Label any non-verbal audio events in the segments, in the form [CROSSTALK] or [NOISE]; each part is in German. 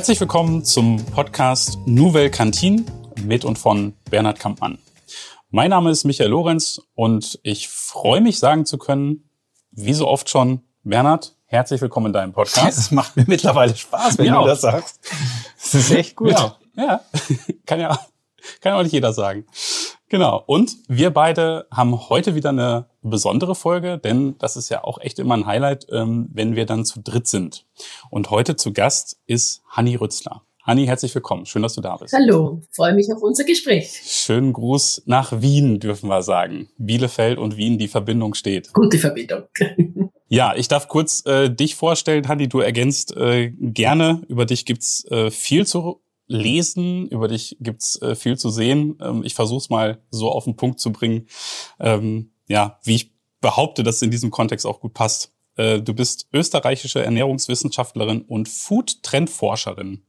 Herzlich willkommen zum Podcast Nouvelle Cantine mit und von Bernhard Kampmann. Mein Name ist Michael Lorenz und ich freue mich sagen zu können, wie so oft schon, Bernhard, herzlich willkommen in deinem Podcast. Es macht mir mittlerweile Spaß, wenn Ja. du das sagst. Das ist echt gut. Ja, ja. [LAUGHS] kann ja kann ja auch nicht jeder sagen. Genau. Und wir beide haben heute wieder eine besondere Folge, denn das ist ja auch echt immer ein Highlight, ähm, wenn wir dann zu dritt sind. Und heute zu Gast ist Hanni Rützler. Hanni, herzlich willkommen. Schön, dass du da bist. Hallo, freue mich auf unser Gespräch. Schönen Gruß nach Wien, dürfen wir sagen. Bielefeld und Wien, die Verbindung steht. Gute Verbindung. [LAUGHS] Ja, ich darf kurz äh, dich vorstellen, Hanni. Du ergänzt äh, gerne. Über dich gibt's äh, viel zu lesen, über dich gibt's äh, viel zu sehen. Ähm, ich versuche es mal so auf den Punkt zu bringen, ähm, ja, wie ich behaupte, dass es in diesem Kontext auch gut passt. Äh, du bist österreichische Ernährungswissenschaftlerin und Food-Trendforscherin,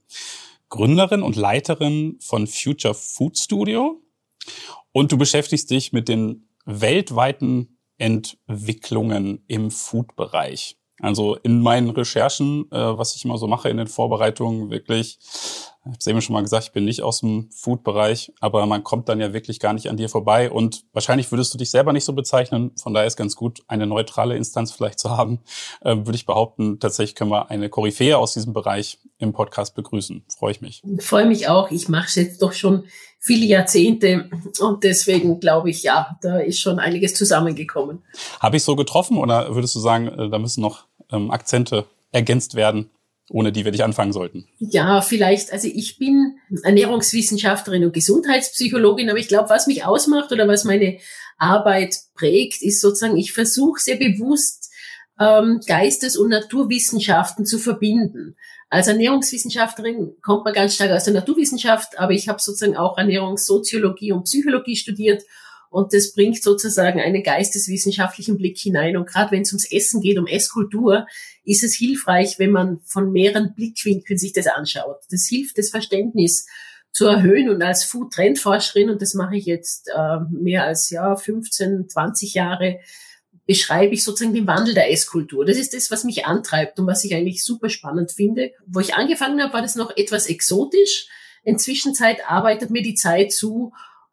Gründerin und Leiterin von Future Food Studio und du beschäftigst dich mit den weltweiten Entwicklungen im Food-Bereich. Also in meinen Recherchen, äh, was ich immer so mache in den Vorbereitungen, wirklich, ich habe es eben schon mal gesagt, ich bin nicht aus dem Food-Bereich, aber man kommt dann ja wirklich gar nicht an dir vorbei und wahrscheinlich würdest du dich selber nicht so bezeichnen. Von daher ist ganz gut, eine neutrale Instanz vielleicht zu haben. Äh, würde ich behaupten, tatsächlich können wir eine Koryphäe aus diesem Bereich im Podcast begrüßen. Freue ich mich. freue mich auch. Ich mache es jetzt doch schon viele Jahrzehnte und deswegen glaube ich, ja, da ist schon einiges zusammengekommen. Habe ich so getroffen oder würdest du sagen, äh, da müssen noch ähm, Akzente ergänzt werden, ohne die wir nicht anfangen sollten? Ja, vielleicht, also ich bin Ernährungswissenschaftlerin und Gesundheitspsychologin, aber ich glaube, was mich ausmacht oder was meine Arbeit prägt, ist sozusagen, ich versuche sehr bewusst ähm, Geistes- und Naturwissenschaften zu verbinden. Als Ernährungswissenschaftlerin kommt man ganz stark aus der Naturwissenschaft, aber ich habe sozusagen auch Ernährungssoziologie und Psychologie studiert und das bringt sozusagen einen geisteswissenschaftlichen Blick hinein. Und gerade wenn es ums Essen geht, um Esskultur, ist es hilfreich, wenn man von mehreren Blickwinkeln sich das anschaut. Das hilft, das Verständnis zu erhöhen. Und als Food-Trendforscherin, und das mache ich jetzt äh, mehr als ja 15, 20 Jahre, beschreibe ich sozusagen den Wandel der Esskultur. Das ist das, was mich antreibt und was ich eigentlich super spannend finde. Wo ich angefangen habe, war das noch etwas exotisch. Inzwischen arbeitet mir die Zeit zu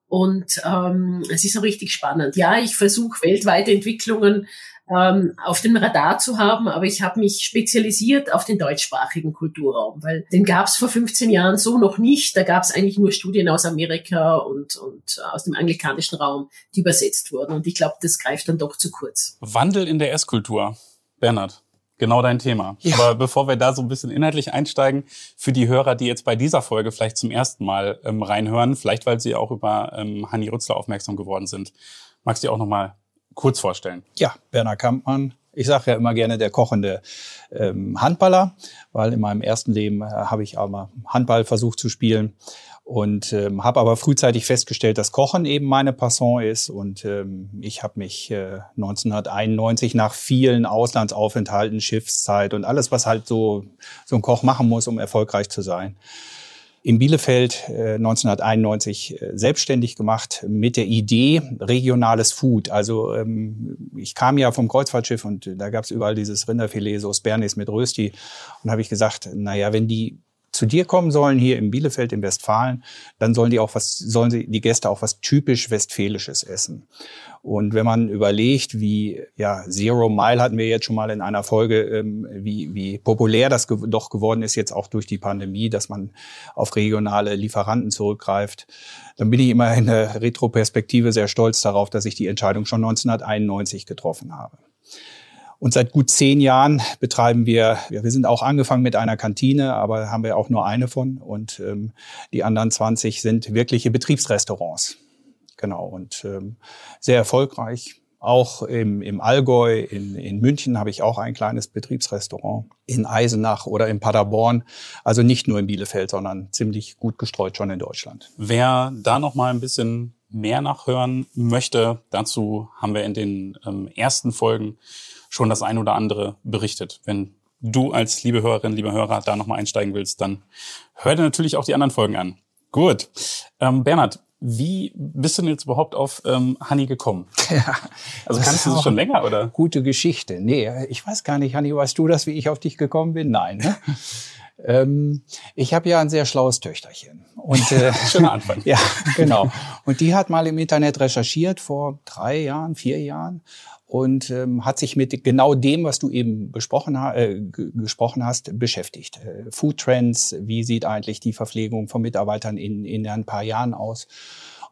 und ähm, es ist auch richtig spannend. Ja, ich versuche weltweite Entwicklungen ähm, auf dem Radar zu haben, aber ich habe mich spezialisiert auf den deutschsprachigen Kulturraum, weil den gab es vor 15 Jahren so noch nicht. Da gab es eigentlich nur Studien aus Amerika und, und aus dem anglikanischen Raum, die übersetzt wurden. Und ich glaube, das greift dann doch zu kurz. Wandel in der Esskultur. Bernhard, genau dein Thema. Ja. Aber bevor wir da so ein bisschen inhaltlich einsteigen, für die Hörer, die jetzt bei dieser Folge vielleicht zum ersten Mal ähm, reinhören, vielleicht weil sie auch über ähm, Hanni Rützler aufmerksam geworden sind, magst du dir auch noch mal kurz vorstellen? Ja, Werner Kampmann. Ich sage ja immer gerne der kochende ähm, Handballer, weil in meinem ersten Leben äh, habe ich auch mal Handball versucht zu spielen und ähm, habe aber frühzeitig festgestellt, dass Kochen eben meine Passion ist und ähm, ich habe mich äh, 1991 nach vielen Auslandsaufenthalten, Schiffszeit und alles, was halt so so ein Koch machen muss, um erfolgreich zu sein, in Bielefeld äh, 1991 äh, selbstständig gemacht mit der Idee regionales Food. Also ähm, ich kam ja vom Kreuzfahrtschiff und äh, da gab es überall dieses Rinderfilet, so Bernis mit Rösti. Und habe ich gesagt, naja, wenn die zu dir kommen sollen hier in Bielefeld in Westfalen, dann sollen die auch was, sollen sie die Gäste auch was typisch westfälisches essen. Und wenn man überlegt, wie ja Zero Mile hatten wir jetzt schon mal in einer Folge, ähm, wie wie populär das ge doch geworden ist jetzt auch durch die Pandemie, dass man auf regionale Lieferanten zurückgreift, dann bin ich immer in der Retroperspektive sehr stolz darauf, dass ich die Entscheidung schon 1991 getroffen habe. Und seit gut zehn Jahren betreiben wir, ja, wir sind auch angefangen mit einer Kantine, aber haben wir auch nur eine von. Und ähm, die anderen 20 sind wirkliche Betriebsrestaurants. Genau, und ähm, sehr erfolgreich. Auch im, im Allgäu, in, in München habe ich auch ein kleines Betriebsrestaurant. In Eisenach oder in Paderborn. Also nicht nur in Bielefeld, sondern ziemlich gut gestreut schon in Deutschland. Wer da noch mal ein bisschen mehr nachhören möchte, dazu haben wir in den ähm, ersten Folgen schon das ein oder andere berichtet. Wenn du als liebe Hörerin, lieber Hörer da nochmal einsteigen willst, dann hör dir natürlich auch die anderen Folgen an. Gut. Ähm, Bernhard, wie bist du denn jetzt überhaupt auf ähm, Honey gekommen? [LAUGHS] Ja, Also kannst du das schon länger, oder? Gute Geschichte. Nee, ich weiß gar nicht, Hanni, weißt du das, wie ich auf dich gekommen bin? Nein. Ne? [LAUGHS] Ähm, ich habe ja ein sehr schlaues Töchterchen. Und, äh, [LAUGHS] Schöner Anfang. [LAUGHS] ja, genau. Und die hat mal im Internet recherchiert vor drei Jahren, vier Jahren und ähm, hat sich mit genau dem, was du eben besprochen, äh, gesprochen hast, beschäftigt. Äh, Food Trends, wie sieht eigentlich die Verpflegung von Mitarbeitern in, in ein paar Jahren aus?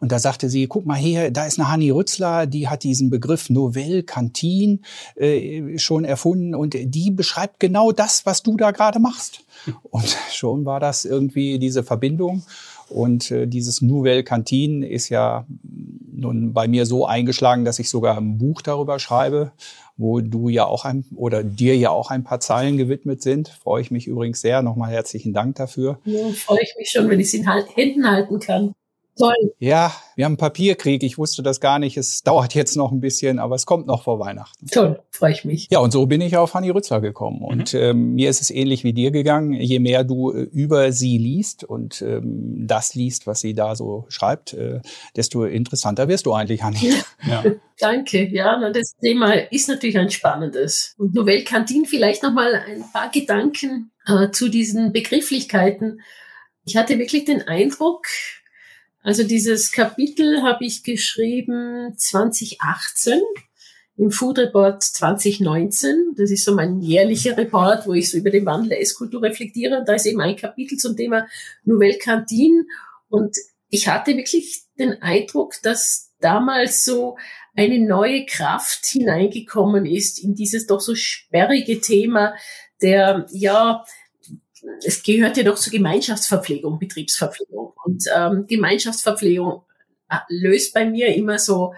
Und da sagte sie, guck mal hier, da ist eine Hanni Rützler, die hat diesen Begriff Novelle Cantin äh, schon erfunden und die beschreibt genau das, was du da gerade machst. [LAUGHS] Und schon war das irgendwie diese Verbindung. Und äh, dieses Nouvelle Cantine ist ja nun bei mir so eingeschlagen, dass ich sogar ein Buch darüber schreibe, wo du ja auch ein oder dir ja auch ein paar Zeilen gewidmet sind. Freue ich mich übrigens sehr. Nochmal herzlichen Dank dafür. Ja, freue ich mich schon, wenn ich es in Händen halten kann. Toll. Ja, wir haben einen Papierkrieg. Ich wusste das gar nicht. Es dauert jetzt noch ein bisschen, aber es kommt noch vor Weihnachten. Toll, freue ich mich. Ja, und so bin ich auf Hanni Rützler gekommen. Und mhm. ähm, mir ist es ähnlich wie dir gegangen. Je mehr du äh, über sie liest und ähm, das liest, was sie da so schreibt, äh, desto interessanter wirst du eigentlich, Hanni. Ja. [LAUGHS] Danke. Ja, na, das Thema ist natürlich ein spannendes. Und Novelle Cantin vielleicht noch mal ein paar Gedanken äh, zu diesen Begrifflichkeiten. Ich hatte wirklich den Eindruck, also dieses Kapitel habe ich geschrieben 2018 im Food Report 2019. Das ist so mein jährlicher Report, wo ich so über den Wandel der Esskultur reflektiere. Und da ist eben ein Kapitel zum Thema Nouvelle Cantine. Und ich hatte wirklich den Eindruck, dass damals so eine neue Kraft hineingekommen ist in dieses doch so sperrige Thema der, ja, es gehört ja doch zur Gemeinschaftsverpflegung, Betriebsverpflegung. Und ähm, Gemeinschaftsverpflegung äh, löst bei mir immer so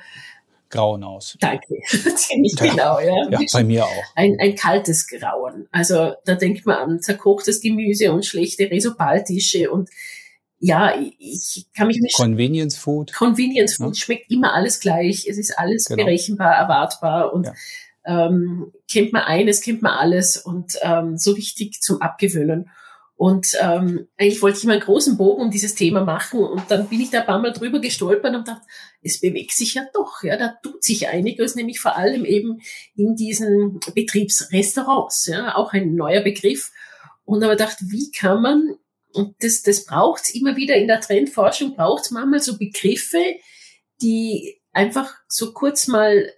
Grauen aus. Danke, [LAUGHS] ziemlich ja. genau, ja. Ja, bei mir auch. Ein, ein kaltes Grauen. Also da denkt man an zerkochtes Gemüse und schlechte Resobaltische und ja, ich kann mich nicht. Convenience Food. Convenience Food ja. schmeckt immer alles gleich. Es ist alles genau. berechenbar, erwartbar und ja ähm, kennt man eines, kennt man alles und ähm, so richtig zum Abgewöhnen. Und ähm, eigentlich wollte ich mal einen großen Bogen um dieses Thema machen und dann bin ich da ein paar Mal drüber gestolpert und dachte, es bewegt sich ja doch, ja, da tut sich einiges, nämlich vor allem eben in diesen Betriebsrestaurants, ja, auch ein neuer Begriff. Und aber dachte, wie kann man, und das, das braucht's immer wieder in der Trendforschung, braucht's manchmal so Begriffe, die einfach so kurz mal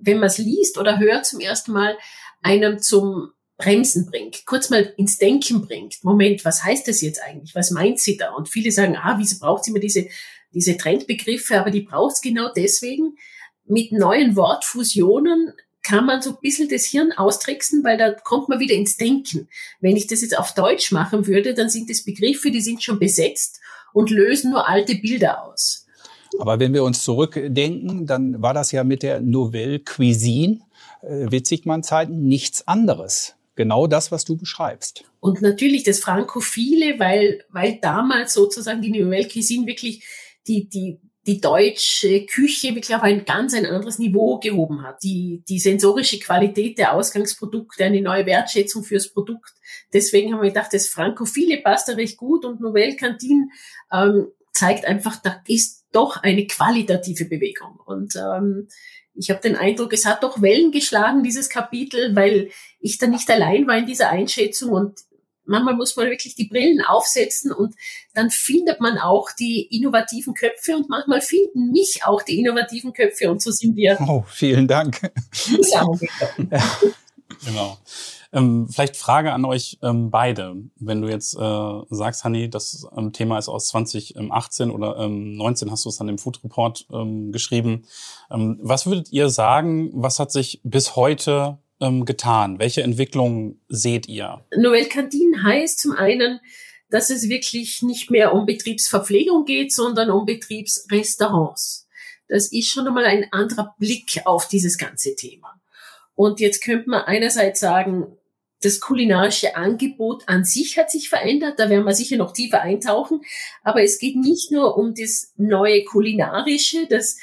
wenn man es liest oder hört zum ersten Mal, einem zum Bremsen bringt, kurz mal ins Denken bringt. Moment, was heißt das jetzt eigentlich? Was meint sie da? Und viele sagen, ah, wieso braucht sie immer diese, diese Trendbegriffe? Aber die braucht es genau deswegen. Mit neuen Wortfusionen kann man so ein bisschen das Hirn austricksen, weil da kommt man wieder ins Denken. Wenn ich das jetzt auf Deutsch machen würde, dann sind das Begriffe, die sind schon besetzt und lösen nur alte Bilder aus. Aber wenn wir uns zurückdenken, dann war das ja mit der Nouvelle Cuisine, äh, Witzigmann-Zeiten, nichts anderes. Genau das, was du beschreibst. Und natürlich das Frankophile, weil, weil damals sozusagen die Nouvelle Cuisine wirklich die, die, die deutsche Küche wirklich auf ein ganz ein anderes Niveau gehoben hat. Die, die sensorische Qualität der Ausgangsprodukte, eine neue Wertschätzung fürs Produkt. Deswegen haben wir gedacht, das Frankophile passt da recht gut und Nouvelle Cantine ähm, zeigt einfach, da ist doch eine qualitative Bewegung. Und ähm, ich habe den Eindruck, es hat doch Wellen geschlagen, dieses Kapitel, weil ich da nicht allein war in dieser Einschätzung und manchmal muss man wirklich die Brillen aufsetzen und dann findet man auch die innovativen Köpfe und manchmal finden mich auch die innovativen Köpfe und so sind wir. Oh, vielen Dank. Zusammengekommen. [LAUGHS] Ja. Genau. Ähm, vielleicht Frage an euch ähm, beide. Wenn du jetzt äh, sagst, Hanni, das ähm, Thema ist aus 2018 oder ähm, 19 hast du es dann im Food Report ähm, geschrieben. Ähm, was würdet ihr sagen, was hat sich bis heute ähm, getan? Welche Entwicklungen seht ihr? Nouvelle Cantine heißt zum einen, dass es wirklich nicht mehr um Betriebsverpflegung geht, sondern um Betriebsrestaurants. Das ist schon einmal ein anderer Blick auf dieses ganze Thema. Und jetzt könnte man einerseits sagen, das kulinarische Angebot an sich hat sich verändert, da werden wir sicher noch tiefer eintauchen, aber es geht nicht nur um das neue kulinarische, das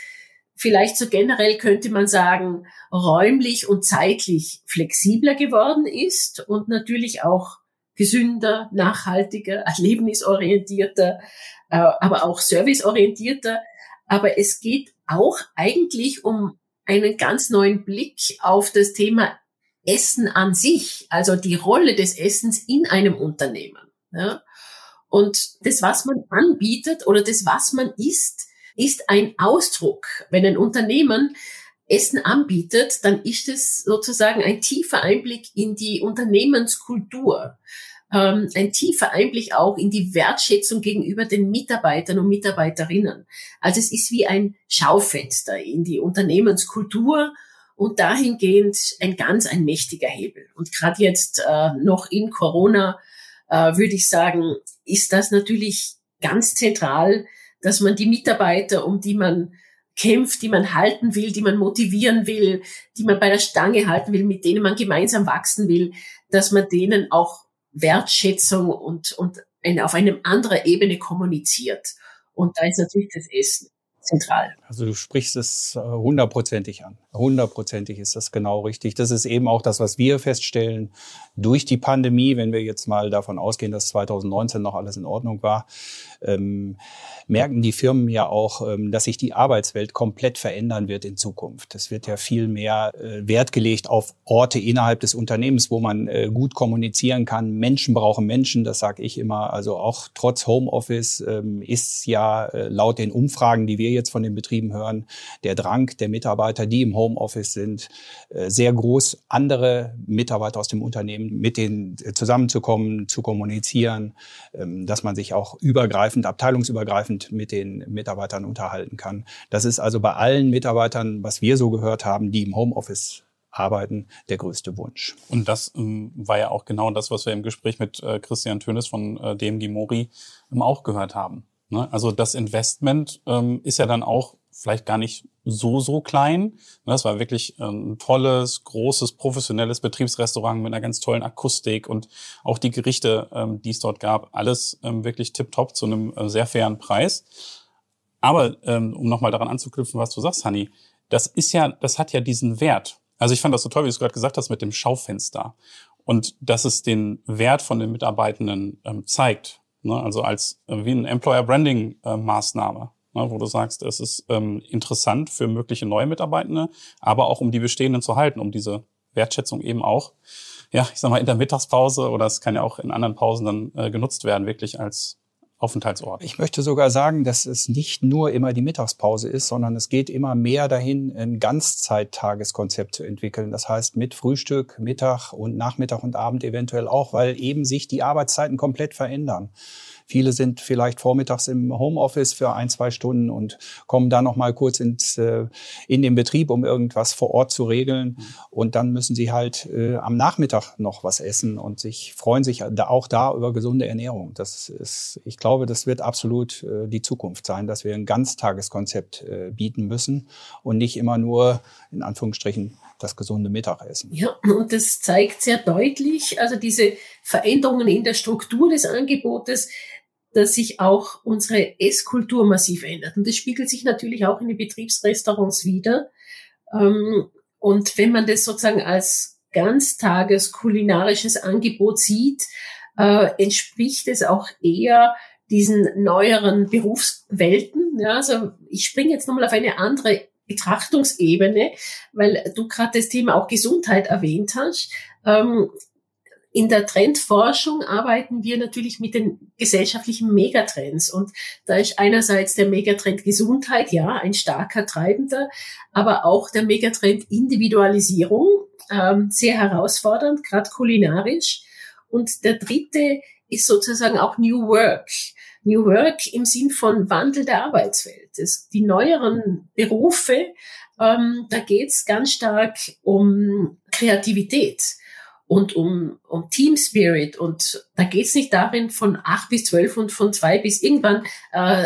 vielleicht so generell könnte man sagen, räumlich und zeitlich flexibler geworden ist und natürlich auch gesünder, nachhaltiger, [LAUGHS] erlebnisorientierter, äh, aber auch serviceorientierter. Aber es geht auch eigentlich um einen ganz neuen Blick auf das Thema Essen an sich, also die Rolle des Essens in einem Unternehmen. Ja? Und das, was man anbietet oder das, was man isst, ist ein Ausdruck. Wenn ein Unternehmen Essen anbietet, dann ist es sozusagen ein tiefer Einblick in die Unternehmenskultur, ähm, ein tiefer Einblick auch in die Wertschätzung gegenüber den Mitarbeitern und Mitarbeiterinnen. Also es ist wie ein Schaufenster in die Unternehmenskultur und dahingehend ein ganz ein mächtiger Hebel. Und gerade jetzt äh, noch in Corona äh, würde ich sagen, ist das natürlich ganz zentral, dass man die Mitarbeiter, um die man kämpft, die man halten will, die man motivieren will, die man bei der Stange halten will, mit denen man gemeinsam wachsen will, dass man denen auch Wertschätzung und, und auf einem anderen Ebene kommuniziert. Und da ist natürlich das Essen zentral. Also du sprichst es äh, hundertprozentig an. Hundertprozentig ist das genau richtig. Das ist eben auch das, was wir feststellen durch die Pandemie, wenn wir jetzt mal davon ausgehen, dass 2019 noch alles in Ordnung war, ähm, merken die Firmen ja auch, ähm, dass sich die Arbeitswelt komplett verändern wird in Zukunft. Es wird ja viel mehr äh, Wert gelegt auf Orte innerhalb des Unternehmens, wo man äh, gut kommunizieren kann. Menschen brauchen Menschen, das sage ich immer. Also auch trotz Homeoffice ähm, ist ja äh, laut den Umfragen, die wir jetzt von den Betrieben hören, der Drang der Mitarbeiter, die im Homeoffice sind, äh, sehr groß, andere Mitarbeiter aus dem Unternehmen mit denen äh, zusammenzukommen, zu kommunizieren, ähm, dass man sich auch übergreifend, abteilungsübergreifend mit den Mitarbeitern unterhalten kann. Das ist also bei allen Mitarbeitern, was wir so gehört haben, die im Homeoffice arbeiten, der größte Wunsch. Und das ähm, war ja auch genau das, was wir im Gespräch mit äh, Christian Tönes von äh, DMG Mori ähm, auch gehört haben. Ne? Also das Investment ähm, ist ja dann auch vielleicht gar nicht so, so klein. Ne? Das war wirklich ähm, ein tolles, großes, professionelles Betriebsrestaurant mit einer ganz tollen Akustik und auch die Gerichte, ähm, die es dort gab, alles ähm, wirklich tipptopp zu einem äh, sehr fairen Preis. Aber um nochmal daran anzuknüpfen, was du sagst, Hanni, das ist ja, das hat ja diesen Wert. Also ich fand das so toll, wie du es gerade gesagt hast, mit dem Schaufenster. Und dass es den Wert von den Mitarbeitenden zeigt. Ne? Also als äh, wie ein Employer Branding äh, Maßnahme, ne? wo du sagst, es ist ähm, interessant für mögliche neue Mitarbeitende, aber auch um die bestehenden zu halten, um diese Wertschätzung eben auch, ja, ich sag mal in der Mittagspause oder es kann ja auch in anderen Pausen dann äh, genutzt werden, wirklich als Aufenthaltsort. Ich möchte sogar sagen, dass es nicht nur immer die Mittagspause ist, sondern es geht immer mehr dahin, ein Ganzzeittageskonzept zu entwickeln. Das heißt mit Frühstück, Mittag und Nachmittag und Abend eventuell auch, weil eben sich die Arbeitszeiten komplett verändern. Viele sind vielleicht vormittags im Homeoffice für ein, zwei Stunden und kommen dann noch mal kurz ins, äh, in den Betrieb, um irgendwas vor Ort zu regeln. Und dann müssen sie halt äh, am Nachmittag noch was essen und sich freuen sich da, auch da über gesunde Ernährung. Das ist, ich glaube, das wird absolut äh, die Zukunft sein, dass wir ein Ganztageskonzept äh, bieten müssen und nicht immer nur in Anführungsstrichen das gesunde Mittagessen. Ja, und das zeigt sehr deutlich, also diese Veränderungen in der Struktur des Angebotes, dass sich auch unsere Esskultur massiv ändert. Und das spiegelt sich natürlich auch in den Betriebsrestaurants wieder. Ähm, und wenn man das sozusagen als ganztages kulinarisches Angebot sieht, äh, entspricht es auch eher diesen neueren Berufswelten. Ja, also ich springe jetzt nochmal auf eine andere Betrachtungsebene, weil du gerade das Thema auch Gesundheit erwähnt hast. Ähm, in der Trendforschung arbeiten wir natürlich mit den gesellschaftlichen Megatrends. Und da ist einerseits der Megatrend Gesundheit, ja, ein starker Treibender, aber auch der Megatrend Individualisierung, ähm, sehr herausfordernd, gerade kulinarisch. Und der dritte ist sozusagen auch New Work. New Work im Sinn von Wandel der Arbeitswelt. Das, die neueren Berufe, ähm, da geht's ganz stark um Kreativität und um, um Team Spirit. Und da geht's nicht darin, von acht bis zwölf und von zwei bis irgendwann äh,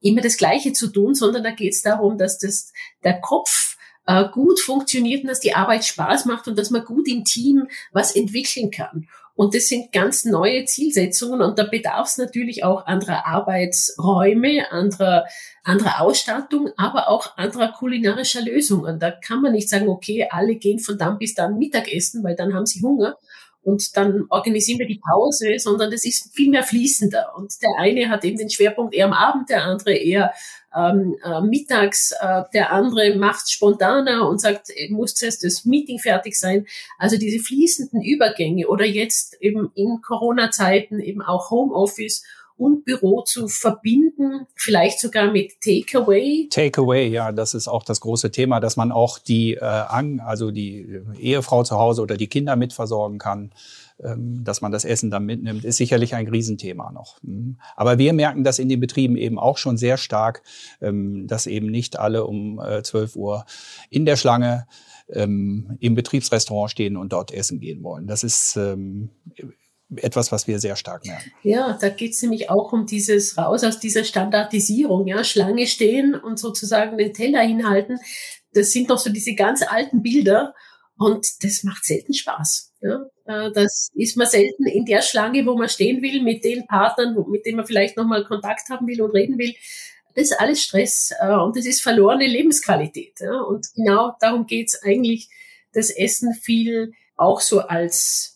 immer das Gleiche zu tun, sondern da geht's darum, dass das der Kopf äh, gut funktioniert und dass die Arbeit Spaß macht und dass man gut im Team was entwickeln kann. Und das sind ganz neue Zielsetzungen und da bedarf es natürlich auch anderer Arbeitsräume, anderer, anderer Ausstattung, aber auch anderer kulinarischer Lösungen. Da kann man nicht sagen, okay, alle gehen von dann bis dann Mittagessen, weil dann haben sie Hunger. Und dann organisieren wir die Pause, sondern das ist viel mehr fließender. Und der eine hat eben den Schwerpunkt eher am Abend, der andere eher ähm, äh, mittags, äh, der andere macht spontaner und sagt, muss zuerst das Meeting fertig sein. Also diese fließenden Übergänge oder jetzt eben in Corona-Zeiten eben auch Homeoffice und Büro zu verbinden, vielleicht sogar mit Takeaway. Takeaway, ja, das ist auch das große Thema, dass man auch die, äh, also die Ehefrau zu Hause oder die Kinder mitversorgen kann ähm, dass man das Essen dann mitnimmt, ist sicherlich ein Riesenthema noch. Mhm. Aber wir merken das in den Betrieben eben auch schon sehr stark, ähm, dass eben nicht alle um 12 äh, Uhr in der Schlange ähm, im Betriebsrestaurant stehen und dort essen gehen wollen. Das ist etwas, was wir sehr stark merken. Ja, da geht es nämlich auch um dieses Raus aus dieser Standardisierung, ja, Schlange stehen und sozusagen den Teller hinhalten. Das sind doch so diese ganz alten Bilder und das macht selten Spaß. Ja. Äh, das ist man selten in der Schlange, wo man stehen will, mit den Partnern, mit denen man vielleicht nochmal Kontakt haben will und reden will. Das ist alles Stress äh, und das ist verlorene Lebensqualität. Und genau darum geht es eigentlich, das Essen viel auch so als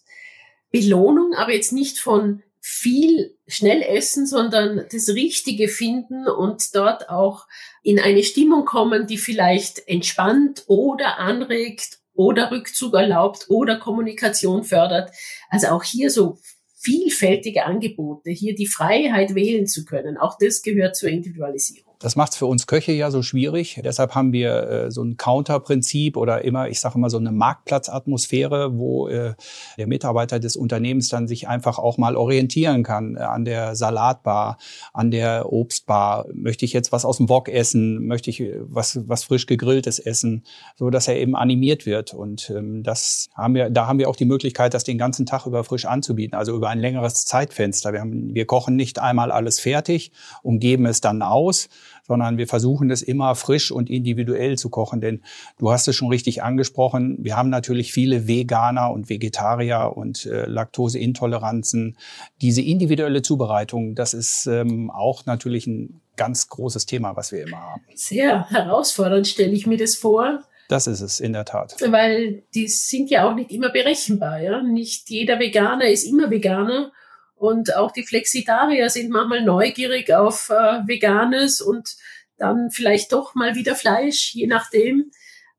Belohnung, aber jetzt nicht von viel schnell essen, sondern das Richtige finden und dort auch in eine Stimmung kommen, die vielleicht entspannt oder anregt oder Rückzug erlaubt oder Kommunikation fördert. Also auch hier so vielfältige Angebote, hier die Freiheit wählen zu können. Auch das gehört zur Individualisierung. Das macht es für uns Köche ja so schwierig. Deshalb haben wir äh, so ein Counterprinzip oder immer, ich sage immer so eine Marktplatzatmosphäre, wo äh, der Mitarbeiter des Unternehmens dann sich einfach auch mal orientieren kann äh, an der Salatbar, an der Obstbar. Möchte ich jetzt was aus dem Wok essen? Möchte ich äh, was, was frisch gegrilltes essen? So dass er eben animiert wird. Und ähm, das haben wir, da haben wir auch die Möglichkeit, das den ganzen Tag über frisch anzubieten, also über ein längeres Zeitfenster. Wir, haben, wir kochen nicht einmal alles fertig und geben es dann aus, sondern wir versuchen das immer frisch und individuell zu kochen. Denn du hast es schon richtig angesprochen, wir haben natürlich viele Veganer und Vegetarier und äh, Laktoseintoleranzen. Diese individuelle Zubereitung, das ist ähm, auch natürlich ein ganz großes Thema, was wir immer haben. Sehr herausfordernd stelle ich mir das vor. Das ist es in der Tat. Weil die sind ja auch nicht immer berechenbar. Ja? Nicht jeder Veganer ist immer Veganer. Und auch die Flexitarier sind manchmal neugierig auf äh, Veganes und dann vielleicht doch mal wieder Fleisch, je nachdem.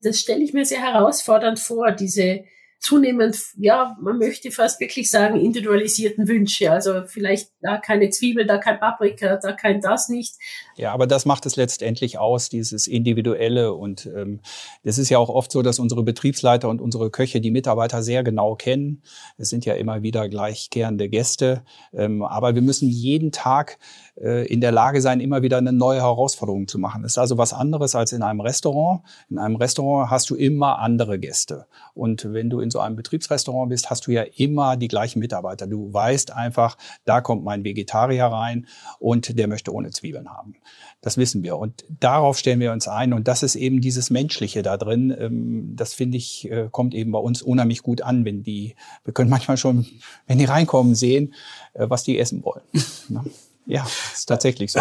Das stelle ich mir sehr herausfordernd vor, diese zunehmend, ja, man möchte fast wirklich sagen, individualisierten Wünsche. Also vielleicht da keine Zwiebel, da kein Paprika, da kein das nicht. Ja, aber das macht es letztendlich aus, dieses Individuelle. Und ähm, es ist ja auch oft so, dass unsere Betriebsleiter und unsere Köche die Mitarbeiter sehr genau kennen. Es sind ja immer wieder gleichkehrende Gäste. Ähm, aber wir müssen jeden Tag äh, in der Lage sein, immer wieder eine neue Herausforderung zu machen. Das ist also was anderes als in einem Restaurant. In einem Restaurant hast du immer andere Gäste. Und wenn du in so einem Betriebsrestaurant bist, hast du ja immer die gleichen Mitarbeiter. Du weißt einfach, da kommt mein Vegetarier rein und der möchte ohne Zwiebeln haben. Das wissen wir. Und darauf stellen wir uns ein. Und das ist eben dieses Menschliche da drin. Ähm, das finde ich, äh, kommt eben bei uns unheimlich gut an, wenn die, wir können manchmal schon, wenn die reinkommen, sehen, äh, was die essen wollen. [LAUGHS] Ne? ja, ist tatsächlich so.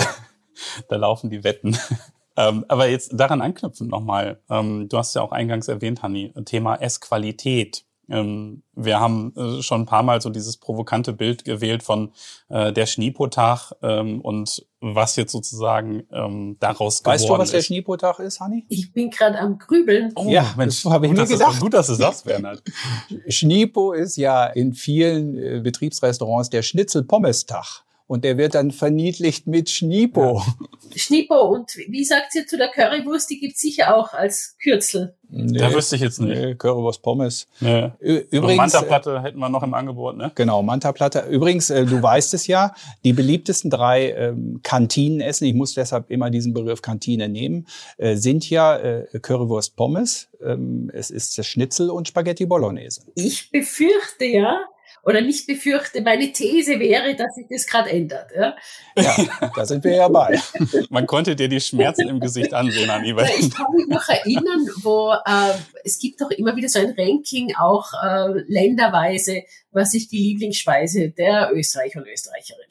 da laufen die Wetten. Ähm, aber jetzt daran anknüpfen nochmal. Ähm, du hast ja auch eingangs erwähnt, Hanni, Thema Essqualität. Ähm, wir haben äh, schon ein paar Mal so dieses provokante Bild gewählt von äh, der Schneepotag ähm, und was jetzt sozusagen ähm, daraus weißt geworden du, was ist. der Schneepotag ist, Hanni? Ich bin gerade am Grübeln. Oh, ja, Mensch, habe ich mir gedacht. Ist, gut, dass du sagst, Bernhard. Schneepo ist ja in vielen äh, Betriebsrestaurants der Schnitzel-Pommes-Tag und der wird dann verniedlicht mit Schnipo. Ja. Schnipo und wie sagt ihr zu der Currywurst? Die gibt's sicher auch als Kürzel. Nee, da wüsste ich jetzt nicht. Nee, Currywurst Pommes. Nee. Übrigens Manta-Platte hätten wir noch im Angebot, ne? Genau, Manta-Platte. Übrigens, äh, du weißt es ja, die beliebtesten drei ähm, Kantinenessen, ich muss deshalb immer diesen Begriff Kantine nehmen, äh, sind ja äh, Currywurst Pommes, ähm, es ist das Schnitzel und Spaghetti Bolognese. Ich befürchte ja, oder nicht befürchte, meine These wäre, dass sich das gerade ändert. Ja? ja, da sind wir ja bei. Man konnte dir die Schmerzen im Gesicht ansehen, Anibal. Ich kann mich noch erinnern, wo äh, es gibt doch immer wieder so ein Ranking, auch äh, länderweise, was ist die Lieblingsspeise der Österreicher und Österreicherin.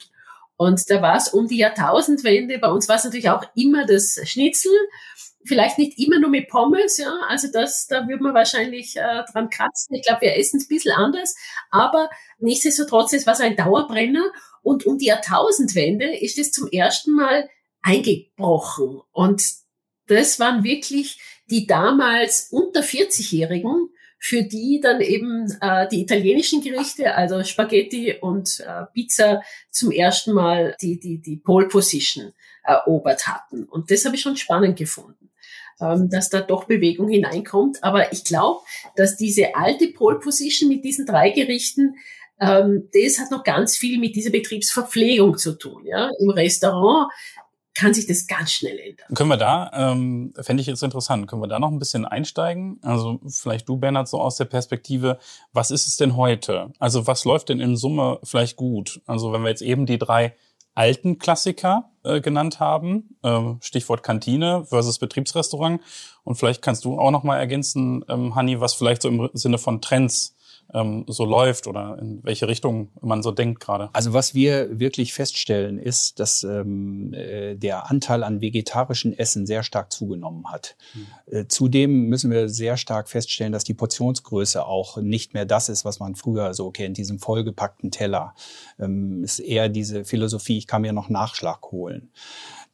Und da war es um die Jahrtausendwende. Bei uns war es natürlich auch immer das Schnitzel. Vielleicht nicht immer nur mit Pommes, ja. Also das, da würde man wahrscheinlich äh, dran kratzen. Ich glaube, wir essen es ein bisschen anders. Aber nichtsdestotrotz, es war so ein Dauerbrenner. Und um die Jahrtausendwende ist es zum ersten Mal eingebrochen. Und das waren wirklich die damals unter 40-Jährigen, für die dann eben äh, die italienischen Gerichte, also Spaghetti und äh, Pizza, zum ersten Mal die, die, die Pole Position erobert hatten. Und das habe ich schon spannend gefunden, ähm, dass da doch Bewegung hineinkommt. Aber ich glaube, dass diese alte Pole Position mit diesen drei Gerichten ähm, das hat noch ganz viel mit dieser Betriebsverpflegung zu tun. Ja? Im Restaurant kann sich das ganz schnell ändern. Können wir da, ähm, fände ich jetzt interessant, können wir da noch ein bisschen einsteigen? Also vielleicht du, Bernhard, so aus der Perspektive, was ist es denn heute? Also was läuft denn in Summe vielleicht gut? Also wenn wir jetzt eben die drei alten Klassiker äh, genannt haben, äh, Stichwort Kantine versus Betriebsrestaurant. Und vielleicht kannst du auch noch mal ergänzen, ähm, Hanni, was vielleicht so im Sinne von Trends ähm, so läuft oder in welche Richtung man so denkt gerade. Also was wir wirklich feststellen ist, dass ähm, äh, der Anteil an vegetarischen Essen sehr stark zugenommen hat. Mhm. Äh, zudem müssen wir sehr stark feststellen, dass die Portionsgröße auch nicht mehr das ist, was man früher so kennt, diesen vollgepackten Teller. Ähm, ist eher diese Philosophie, ich kann mir noch Nachschlag holen.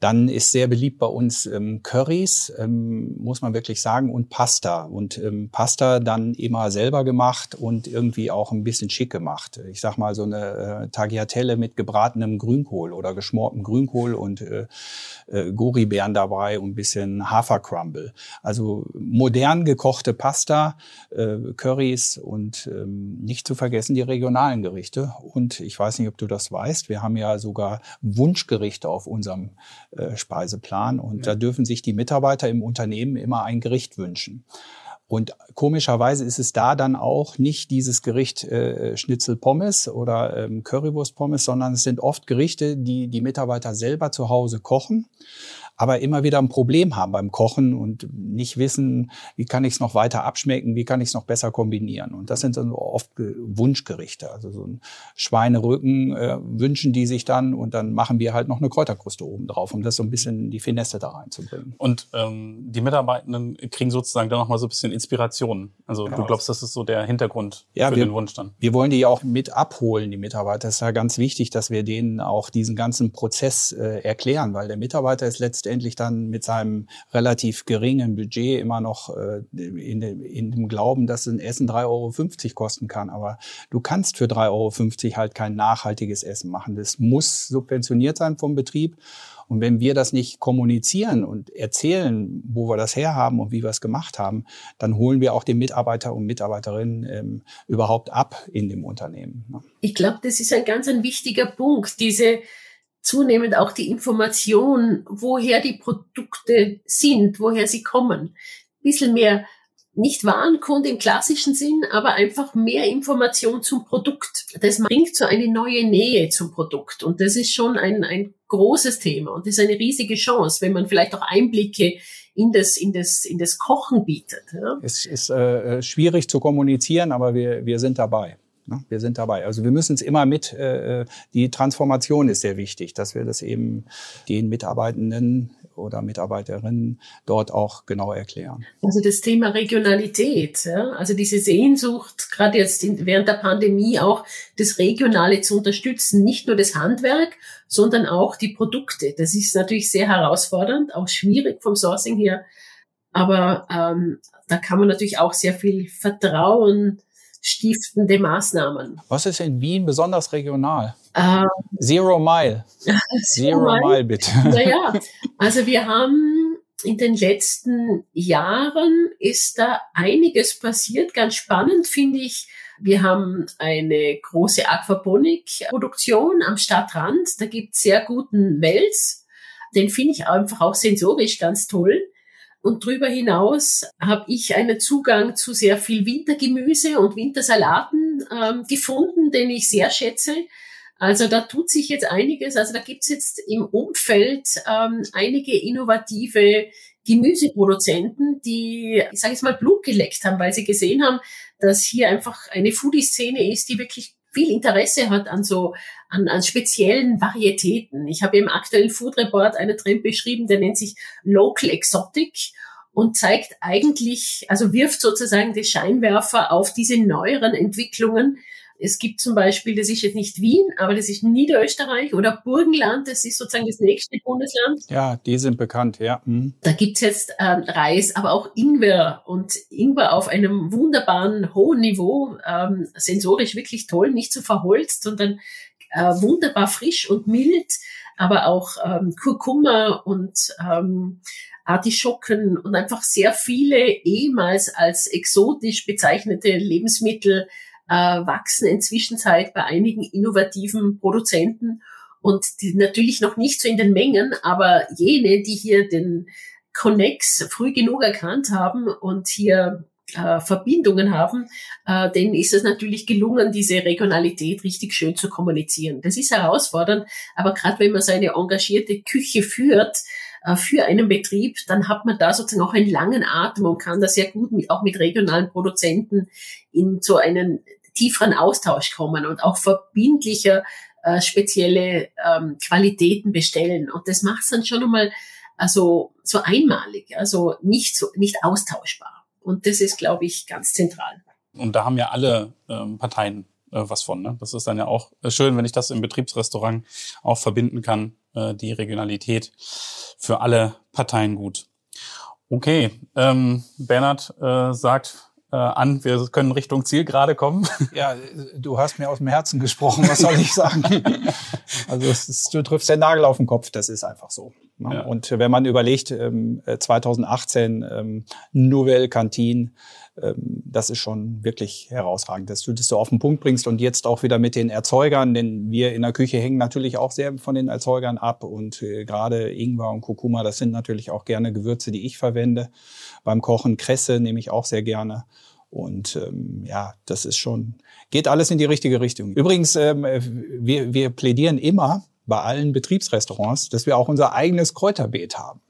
Dann ist sehr beliebt bei uns ähm, Currys, ähm, muss man wirklich sagen, und Pasta. Und ähm, Pasta dann immer selber gemacht und irgendwie auch ein bisschen schick gemacht. Ich sag mal so eine äh, Tagliatelle mit gebratenem Grünkohl oder geschmortem Grünkohl und äh, äh, Goribeeren dabei und ein bisschen Hafercrumble. Also modern gekochte Pasta, äh, Currys und ähm, nicht zu vergessen die regionalen Gerichte. Und ich weiß nicht, ob du das weißt, wir haben ja sogar Wunschgerichte auf unserem Speiseplan. Und ja. da dürfen sich die Mitarbeiter im Unternehmen immer ein Gericht wünschen. Und komischerweise ist es da dann auch nicht dieses Gericht äh, Schnitzel Pommes oder ähm, Currywurst Pommes, sondern es sind oft Gerichte, die die Mitarbeiter selber zu Hause kochen aber immer wieder ein Problem haben beim Kochen und nicht wissen, wie kann ich es noch weiter abschmecken, wie kann ich es noch besser kombinieren. Und das sind dann oft Wunschgerichte. Also so ein Schweinerücken äh, wünschen die sich dann und dann machen wir halt noch eine Kräuterkruste oben drauf, um das so ein bisschen die Finesse da reinzubringen. Und ähm, die Mitarbeitenden kriegen sozusagen dann nochmal so ein bisschen Inspiration. Also genau. du glaubst, das ist so der Hintergrund ja, für wir, den Wunsch dann? Wir wollen die auch mit abholen, die Mitarbeiter. Es ist ja ganz wichtig, dass wir denen auch diesen ganzen Prozess äh, erklären, weil der Mitarbeiter ist letztendlich dann mit seinem relativ geringen Budget immer noch äh, in, in dem Glauben, dass ein Essen 3,50 Euro kosten kann. Aber du kannst für 3,50 Euro halt kein nachhaltiges Essen machen. Das muss subventioniert sein vom Betrieb. Und wenn wir das nicht kommunizieren und erzählen, wo wir das herhaben und wie wir es gemacht haben, dann holen wir auch den Mitarbeiter und Mitarbeiterinnen ähm, überhaupt ab in dem Unternehmen. Ne? Ich glaube, das ist ein ganz ein wichtiger Punkt, diese zunehmend auch die Information, woher die Produkte sind, woher sie kommen. Ein bisschen mehr nicht Warenkunde im klassischen Sinn, aber einfach mehr Information zum Produkt. Das bringt so eine neue Nähe zum Produkt. Und das ist schon ein, ein großes Thema. Und das ist eine riesige Chance, wenn man vielleicht auch Einblicke in das, in das, in das Kochen bietet. Ja? Es ist äh, schwierig zu kommunizieren, aber wir, wir sind dabei. Ne? Wir sind dabei. Also wir müssen es immer mit, äh, die Transformation ist sehr wichtig, dass wir das eben den Mitarbeitenden oder Mitarbeiterinnen dort auch genau erklären. Also das Thema Regionalität, ja? also diese Sehnsucht, gerade jetzt in, während der Pandemie auch das Regionale zu unterstützen, nicht nur das Handwerk, sondern auch die Produkte. Das ist natürlich sehr herausfordernd, auch schwierig vom Sourcing her. Aber ähm, da kann man natürlich auch sehr viel Vertrauen stiftende Maßnahmen. Was ist in Wien besonders regional? Ähm, Zero Mile. [LAUGHS] Zero, Zero Mile, bitte. [LAUGHS] Naja, also wir haben in den letzten Jahren ist da einiges passiert. Ganz spannend finde ich. Wir haben eine große Aquaponik-Produktion am Stadtrand. Da gibt es sehr guten Wels. Den finde ich einfach auch sensorisch ganz toll. Und darüber hinaus habe ich einen Zugang zu sehr viel Wintergemüse und Wintersalaten ähm, gefunden, den ich sehr schätze. Also da tut sich jetzt einiges. Also da gibt's jetzt im Umfeld ähm, einige innovative Gemüseproduzenten, die, ich sage jetzt mal, Blut geleckt haben, weil sie gesehen haben, dass hier einfach eine Foodie-Szene ist, die wirklich viel Interesse hat an so an, an speziellen Varietäten. Ich habe im aktuellen Food Report einen Trend beschrieben, der nennt sich Local Exotic und zeigt eigentlich, also wirft sozusagen die Scheinwerfer auf diese neueren Entwicklungen, es gibt zum Beispiel, das ist jetzt nicht Wien, aber das ist Niederösterreich oder Burgenland, das ist sozusagen das nächste Bundesland. Ja, die sind bekannt, ja. Mhm. Da gibt's jetzt ähm, Reis, aber auch Ingwer und Ingwer auf einem wunderbaren hohen Niveau, ähm, sensorisch wirklich toll, nicht so verholzt, sondern äh, wunderbar frisch und mild, aber auch ähm, Kurkuma und ähm, Artischocken und einfach sehr viele ehemals als exotisch bezeichnete Lebensmittel äh, wachsen inzwischen bei einigen innovativen Produzenten und die natürlich noch nicht so in den Mengen, aber jene, die hier den Connex früh genug erkannt haben und hier äh, Verbindungen haben, äh, denen ist es natürlich gelungen, diese Regionalität richtig schön zu kommunizieren. Das ist herausfordernd, aber gerade wenn man so eine engagierte Küche führt, für einen Betrieb, dann hat man da sozusagen auch einen langen Atem und kann da sehr gut mit, auch mit regionalen Produzenten in so einen tieferen Austausch kommen und auch verbindlicher äh, spezielle ähm, Qualitäten bestellen. Und das macht es dann schon einmal also so einmalig, also nicht so nicht austauschbar. Und das ist, glaube ich, ganz zentral. Und da haben ja alle ähm, Parteien äh, was von. Ne? Das ist dann ja auch äh, schön, wenn ich das im Betriebsrestaurant auch verbinden kann, äh, die Regionalität für alle Parteien gut. Okay, ähm, Bernhard äh, sagt, äh, an. Wir können Richtung Ziel gerade kommen. Ja, du hast mir aus dem Herzen gesprochen. Was soll ich sagen? [LAUGHS] also ist, du triffst den Nagel auf den Kopf. Das ist einfach so. Ne? Ja. Und wenn man überlegt, 2018 ähm, ähm, Nouvelle Cantine, das ist schon wirklich herausragend, dass du das so auf den Punkt bringst und jetzt auch wieder mit den Erzeugern, denn wir in der Küche hängen natürlich auch sehr von den Erzeugern ab und äh, gerade Ingwer und Kurkuma, das sind natürlich auch gerne Gewürze, die ich verwende. Beim Kochen Kresse nehme ich auch sehr gerne. Und ähm, ja, das ist schon, geht alles in die richtige Richtung. Übrigens, ähm, wir, wir plädieren immer bei allen Betriebsrestaurants, dass wir auch unser eigenes Kräuterbeet haben.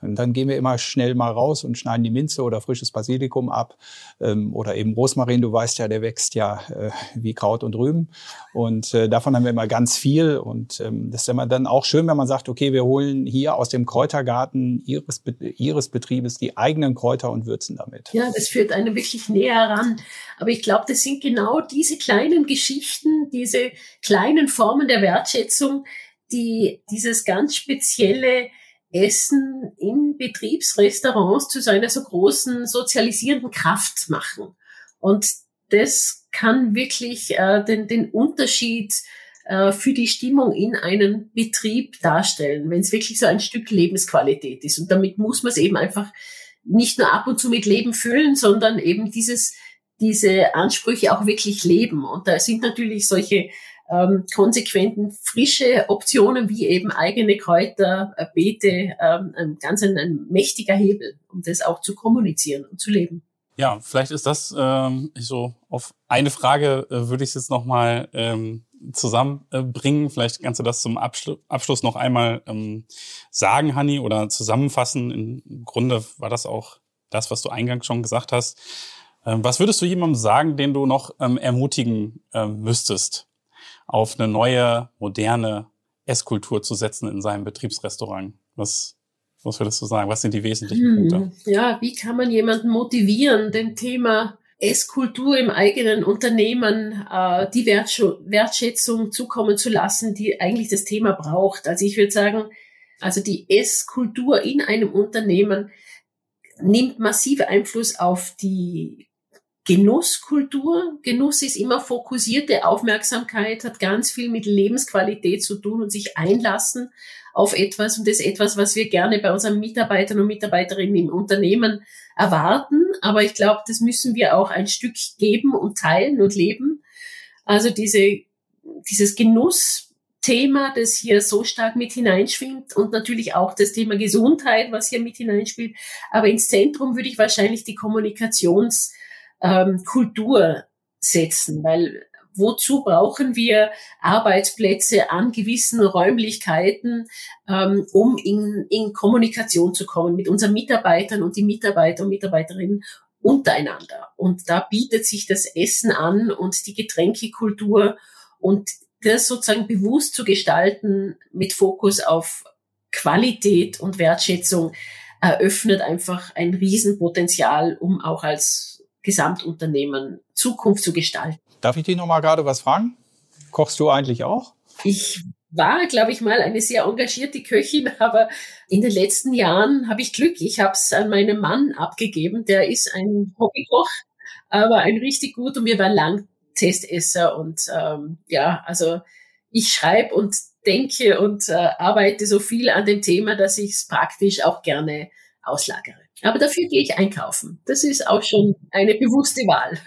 Und dann gehen wir immer schnell mal raus und schneiden die Minze oder frisches Basilikum ab ähm, oder eben Rosmarin. Du weißt ja, der wächst ja äh, wie Kraut und Rüben. Und äh, davon haben wir immer ganz viel. Und ähm, das ist immer dann auch schön, wenn man sagt, okay, wir holen hier aus dem Kräutergarten ihres, ihres Betriebes die eigenen Kräuter und würzen damit. Ja, das führt einen wirklich näher ran. Aber ich glaube, das sind genau diese kleinen Geschichten, diese kleinen Formen der Wertschätzung, die dieses ganz spezielle Essen in Betriebsrestaurants zu so einer so großen sozialisierenden Kraft machen. Und das kann wirklich äh, den, den Unterschied äh, für die Stimmung in einem Betrieb darstellen, wenn es wirklich so ein Stück Lebensqualität ist. Und damit muss man es eben einfach nicht nur ab und zu mit Leben füllen, sondern eben dieses, diese Ansprüche auch wirklich leben. Und da sind natürlich solche ähm, konsequenten frische Optionen wie eben eigene Kräuter, äh, Beete, ähm, ganz ein, ein mächtiger Hebel, um das auch zu kommunizieren und zu leben. Ja, vielleicht ist das ähm, so auf eine Frage äh, würde ich es jetzt noch mal ähm, zusammenbringen. Vielleicht kannst du das zum Abschlu Abschluss noch einmal ähm, sagen, Hanni, oder zusammenfassen. Im Grunde war das auch das, was du eingangs schon gesagt hast. Ähm, was würdest du jemandem sagen, den du noch ähm, ermutigen ähm, müsstest, auf eine neue, moderne Esskultur zu setzen in seinem Betriebsrestaurant? Was, was würdest du sagen? Was sind die wesentlichen hm, Punkte? Ja, wie kann man jemanden motivieren, dem Thema Esskultur im eigenen Unternehmen äh, die Wertschätzung zukommen zu lassen, die eigentlich das Thema braucht? Also ich würde sagen, also die Esskultur in einem Unternehmen nimmt massiv Einfluss auf die Genusskultur. Genuss ist immer fokussierte Aufmerksamkeit, hat ganz viel mit Lebensqualität zu tun und sich einlassen auf etwas. Und das ist etwas, was wir gerne bei unseren Mitarbeitern und Mitarbeiterinnen im Unternehmen erwarten. Aber ich glaube, das müssen wir auch ein Stück geben und teilen und leben. Also diese, dieses Genussthema, das hier so stark mit hineinschwingt und natürlich auch das Thema Gesundheit, was hier mit hineinspielt. Aber ins Zentrum würde ich wahrscheinlich die Kommunikations- ähm, Kultur setzen, weil wozu brauchen wir Arbeitsplätze an gewissen Räumlichkeiten, ähm, um in, in Kommunikation zu kommen mit unseren Mitarbeitern und die Mitarbeiter und Mitarbeiterinnen untereinander. Und da bietet sich das Essen an und die Getränkekultur und das sozusagen bewusst zu gestalten mit Fokus auf Qualität und Wertschätzung eröffnet einfach ein Riesenpotenzial, um auch als Gesamtunternehmen Zukunft zu gestalten. Darf ich dich noch mal gerade was fragen? Kochst du eigentlich auch? Ich war, glaube ich, mal eine sehr engagierte Köchin, [LAUGHS] aber in den letzten Jahren habe ich Glück. Ich habe es an meinen Mann abgegeben. Der ist ein Hobbykoch, aber ein richtig gut und wir waren lang Testesser und ähm, ja, also ich schreibe und denke und äh, arbeite so viel an dem Thema, dass ich es praktisch auch gerne auslagere. Aber dafür gehe ich einkaufen. Das ist auch schon eine bewusste Wahl.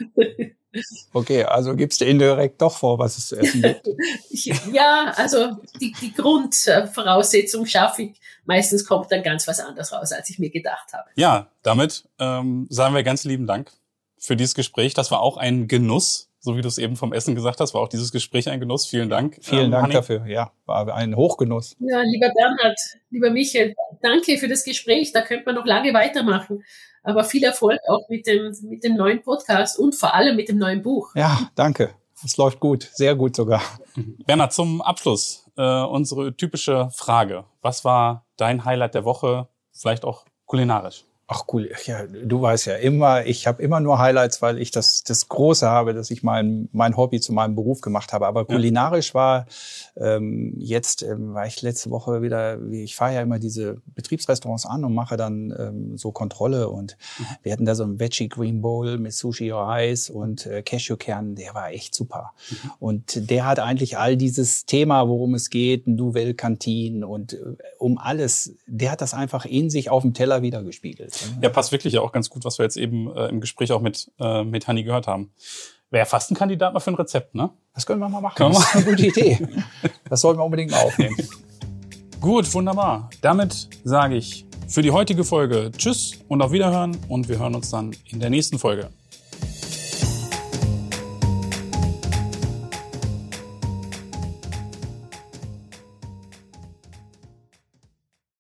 Okay, also gibst du indirekt doch vor, was es zu essen gibt. [LAUGHS] ja, also die, die Grundvoraussetzung schaffe ich. Meistens kommt dann ganz was anderes raus, als ich mir gedacht habe. Ja, damit ähm, sagen wir ganz lieben Dank für dieses Gespräch. Das war auch ein Genuss, so wie du es eben vom Essen gesagt hast, war auch dieses Gespräch ein Genuss. Vielen Dank. Vielen ähm, Dank Hanni. dafür. Ja, war ein Hochgenuss. Ja, lieber Bernhard, lieber Michael, danke für das Gespräch. Da könnte man noch lange weitermachen. Aber viel Erfolg auch mit dem, mit dem neuen Podcast und vor allem mit dem neuen Buch. Ja, danke. Es läuft gut, sehr gut sogar. Bernhard, zum Abschluss äh, unsere typische Frage. Was war dein Highlight der Woche? Vielleicht auch kulinarisch. Ach cool, ja, du weißt ja immer, ich habe immer nur Highlights, weil ich das, das Große habe, dass ich mein, mein Hobby zu meinem Beruf gemacht habe. Aber kulinarisch war ähm, jetzt, ähm, war ich letzte Woche wieder, ich fahre ja immer diese Betriebsrestaurants an und mache dann ähm, so Kontrolle. Und mhm. wir hatten da so ein Veggie Green Bowl mit Sushi Reis und äh, Cashewkernen, der war echt super. Mhm. Und der hat eigentlich all dieses Thema, worum es geht, Nouvelle Kantine und äh, um alles, der hat das einfach in sich auf dem Teller wiedergespiegelt. Ja, passt wirklich ja auch ganz gut, was wir jetzt eben äh, im Gespräch auch mit, äh, mit Hanni gehört haben. Wäre fast ein Kandidat mal für ein Rezept, ne? Das können wir mal machen. Können das ist eine gute Idee. [LAUGHS] Das sollten wir unbedingt mal aufnehmen. Gut, wunderbar. Damit sage ich für die heutige Folge Tschüss und auf Wiederhören und wir hören uns dann in der nächsten Folge.